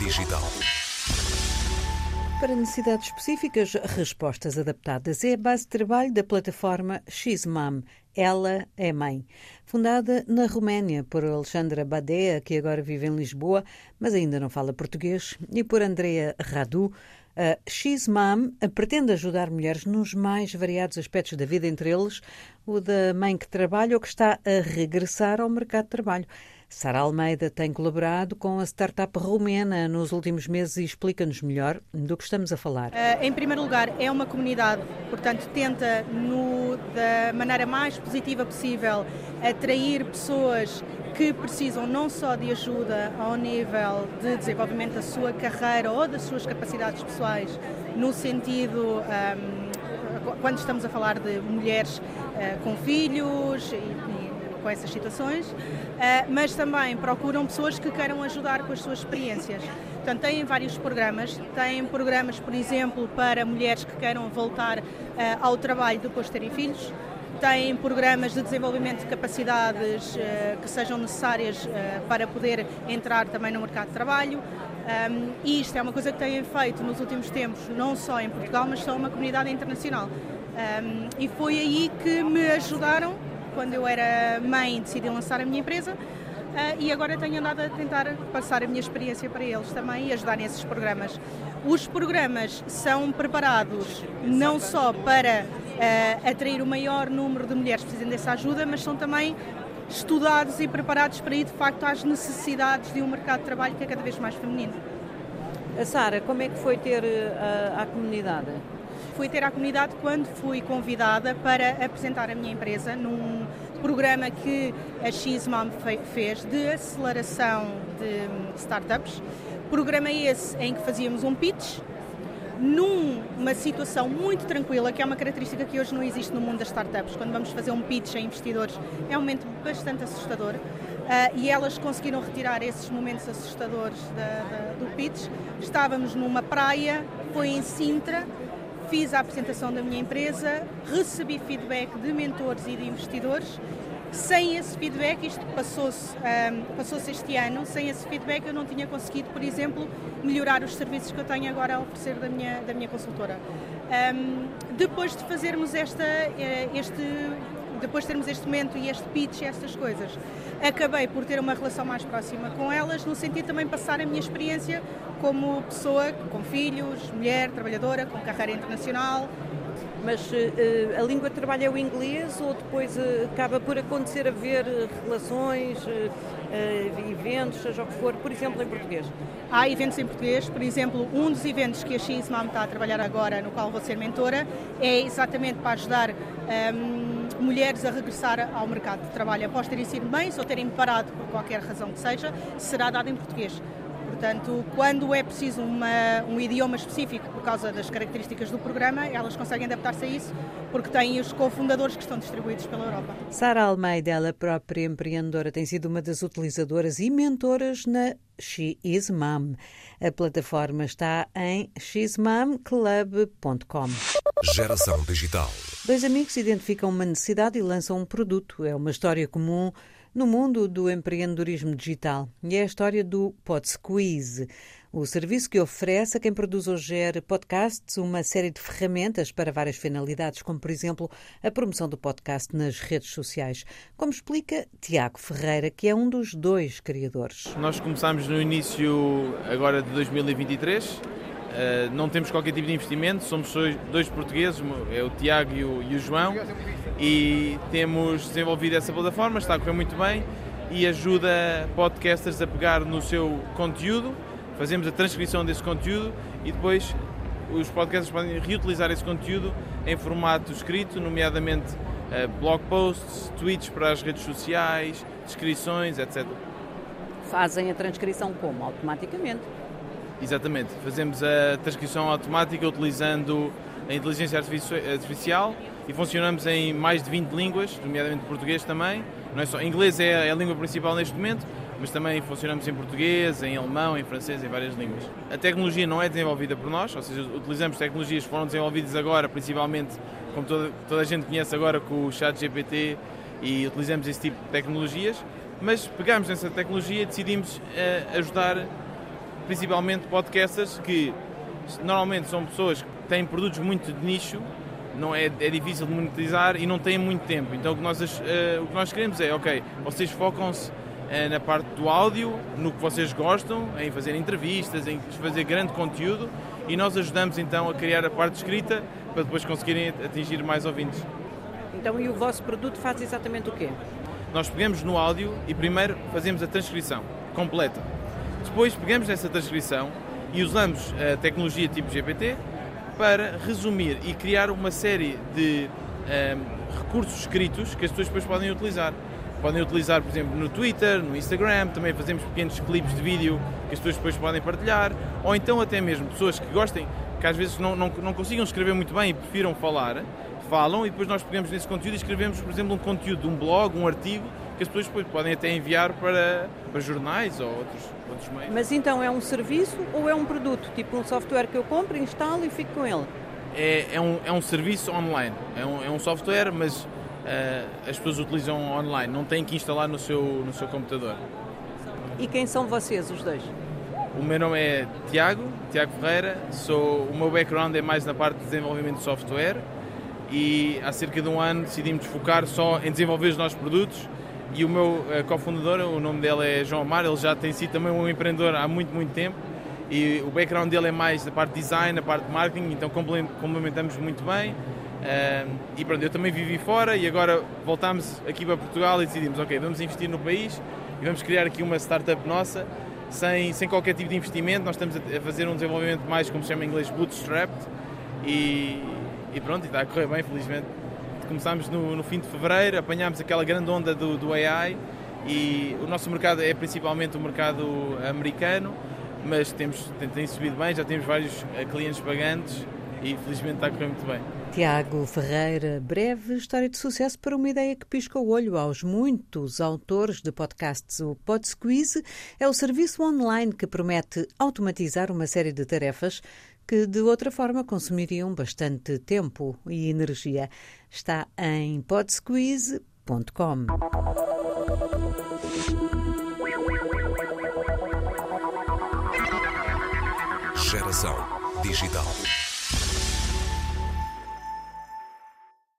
Digital. Para necessidades específicas, respostas adaptadas é a base de trabalho da plataforma XMAM. Ela é mãe. Fundada na Roménia por Alexandra Badea, que agora vive em Lisboa, mas ainda não fala português, e por Andrea Radu, a XMAM pretende ajudar mulheres nos mais variados aspectos da vida, entre eles o da mãe que trabalha ou que está a regressar ao mercado de trabalho. Sara Almeida tem colaborado com a startup romena nos últimos meses e explica-nos melhor do que estamos a falar. Uh, em primeiro lugar, é uma comunidade, portanto, tenta, no, da maneira mais positiva possível, atrair pessoas que precisam não só de ajuda ao nível de desenvolvimento da sua carreira ou das suas capacidades pessoais, no sentido. Um, quando estamos a falar de mulheres uh, com filhos e, e com essas situações, eh, mas também procuram pessoas que queiram ajudar com as suas experiências. Portanto, têm vários programas, têm programas, por exemplo, para mulheres que queiram voltar eh, ao trabalho depois de terem filhos, têm programas de desenvolvimento de capacidades uh, que sejam necessárias para poder entrar também no mercado de trabalho. Um, e isto é uma coisa que têm feito nos últimos tempos, não só em Portugal, mas só uma comunidade internacional. Um, e foi aí que me ajudaram quando eu era mãe, decidi lançar a minha empresa. Uh, e agora tenho andado a tentar passar a minha experiência para eles também e ajudar nesses programas. Os programas são preparados não só para uh, atrair o maior número de mulheres precisam dessa ajuda, mas são também estudados e preparados para ir de facto às necessidades de um mercado de trabalho que é cada vez mais feminino. Sara, como é que foi ter uh, a comunidade? Fui ter à comunidade quando fui convidada para apresentar a minha empresa num programa que a XMOM fez de aceleração de startups. Programa esse em que fazíamos um pitch numa situação muito tranquila, que é uma característica que hoje não existe no mundo das startups. Quando vamos fazer um pitch a investidores, é um momento bastante assustador. Uh, e elas conseguiram retirar esses momentos assustadores da, da, do pitch. Estávamos numa praia, foi em Sintra, fiz a apresentação da minha empresa, recebi feedback de mentores e de investidores. Sem esse feedback, isto passou-se um, passou este ano, sem esse feedback eu não tinha conseguido, por exemplo, melhorar os serviços que eu tenho agora a oferecer da minha, da minha consultora. Um, depois de fazermos esta, eh, este depois de termos este momento e este pitch e estas coisas, acabei por ter uma relação mais próxima com elas, no sentido também passar a minha experiência como pessoa com filhos, mulher, trabalhadora, com carreira internacional. Mas uh, a língua de trabalho é o inglês ou depois uh, acaba por acontecer haver relações, uh, eventos, seja o que for, por exemplo, em português? Há eventos em português, por exemplo, um dos eventos que a XMAM está a trabalhar agora, no qual vou ser mentora, é exatamente para ajudar um, ehm, mulheres a regressar ao mercado de trabalho após terem sido mães ou terem parado por qualquer razão que seja, será dado em português. Portanto, quando é preciso uma, um idioma específico por causa das características do programa, elas conseguem adaptar-se a isso, porque têm os cofundadores que estão distribuídos pela Europa. Sara Almeida, ela própria empreendedora, tem sido uma das utilizadoras e mentoras na She Is Mom. A plataforma está em xmamclub.com. Geração Digital. Dois amigos identificam uma necessidade e lançam um produto. É uma história comum no mundo do empreendedorismo digital. E é a história do PodSqueeze, o serviço que oferece a quem produz ou gera podcasts uma série de ferramentas para várias finalidades, como, por exemplo, a promoção do podcast nas redes sociais. Como explica Tiago Ferreira, que é um dos dois criadores. Nós começámos no início agora de 2023 Uh, não temos qualquer tipo de investimento, somos dois portugueses, é o Tiago e o, e o, João, e temos desenvolvido essa plataforma, está a correr muito bem e ajuda podcasters a pegar no seu conteúdo, fazemos a transcrição desse conteúdo e depois os podcasters podem reutilizar esse conteúdo em formato escrito, nomeadamente uh, blog posts, tweets para as redes sociais, descrições, etc. Fazem a transcrição como? Automaticamente? Exatamente, fazemos a transcrição automática utilizando a inteligência artificial e funcionamos em mais de 20 línguas, nomeadamente português também. Não é só inglês é a língua principal neste momento, mas também funcionamos em português, em alemão, em francês, em várias línguas. A tecnologia não é desenvolvida por nós, ou seja, utilizamos tecnologias que foram desenvolvidas agora, principalmente, como toda, toda a gente conhece agora, com o chat GPT e utilizamos esse tipo de tecnologias, mas pegamos nessa tecnologia e decidimos uh, ajudar principalmente podcasters que normalmente são pessoas que têm produtos muito de nicho, não é, é difícil de monetizar e não têm muito tempo. Então o que nós, uh, o que nós queremos é, ok, vocês focam-se uh, na parte do áudio, no que vocês gostam, em fazer entrevistas, em fazer grande conteúdo e nós ajudamos então a criar a parte escrita para depois conseguirem atingir mais ouvintes. Então e o vosso produto faz exatamente o quê? Nós pegamos no áudio e primeiro fazemos a transcrição completa. Depois pegamos nessa transcrição e usamos a tecnologia tipo GPT para resumir e criar uma série de um, ehm, recursos escritos que as pessoas depois podem utilizar. Podem utilizar, por exemplo, no Twitter, no Instagram, também fazemos pequenos clipes de vídeo que as pessoas depois podem partilhar, ou então até mesmo pessoas que gostem, que às vezes não, não, não consigam escrever muito bem e prefiram falar, falam e depois nós pegamos nesse conteúdo e escrevemos, por exemplo, um conteúdo de um blog, um artigo, que as pessoas depois podem até enviar para, para jornais ou outros, outros meios. Mas então é um serviço ou é um produto? Tipo um software que eu compro, instalo e fico com ele? É, é, um, é um serviço online. É um, é um software, mas uh, as pessoas utilizam online. Não têm que instalar no seu, no seu computador. E quem são vocês, os dois? O meu nome é Tiago, Tiago Ferreira. Sou, o meu background é mais na parte de desenvolvimento de software e há cerca de um ano decidimos focar só em desenvolver os nossos produtos e o meu uh, cofundador, o nome dele é João Amar, ele já tem sido também um empreendedor há muito, muito tempo e o background dele é mais da parte de design, da parte de marketing, então complementamos muito bem. Uh, e pronto, eu também vivi fora e agora voltámos aqui para Portugal e decidimos, ok, vamos investir no país e vamos criar aqui uma startup nossa sem, sem qualquer tipo de investimento. Nós estamos a fazer um desenvolvimento mais, como se chama em inglês, bootstrapped e, e pronto, e está a correr bem, felizmente começámos no, no, fim de fevereiro, apanhámos aquela grande onda do, do AI e o nosso mercado é principalmente o mercado americano, mas temos, tem, tem subido bem, já temos vários eh, clientes pagantes e felizmente está a correr muito bem. Tiago Ferreira, breve história de sucesso para uma ideia que pisca o olho aos muitos autores de podcasts. O PodSqueeze é o serviço online que promete automatizar uma série de tarefas que de outra forma consumiriam bastante tempo e energia. Está em podsqueeze.com. Geração digital.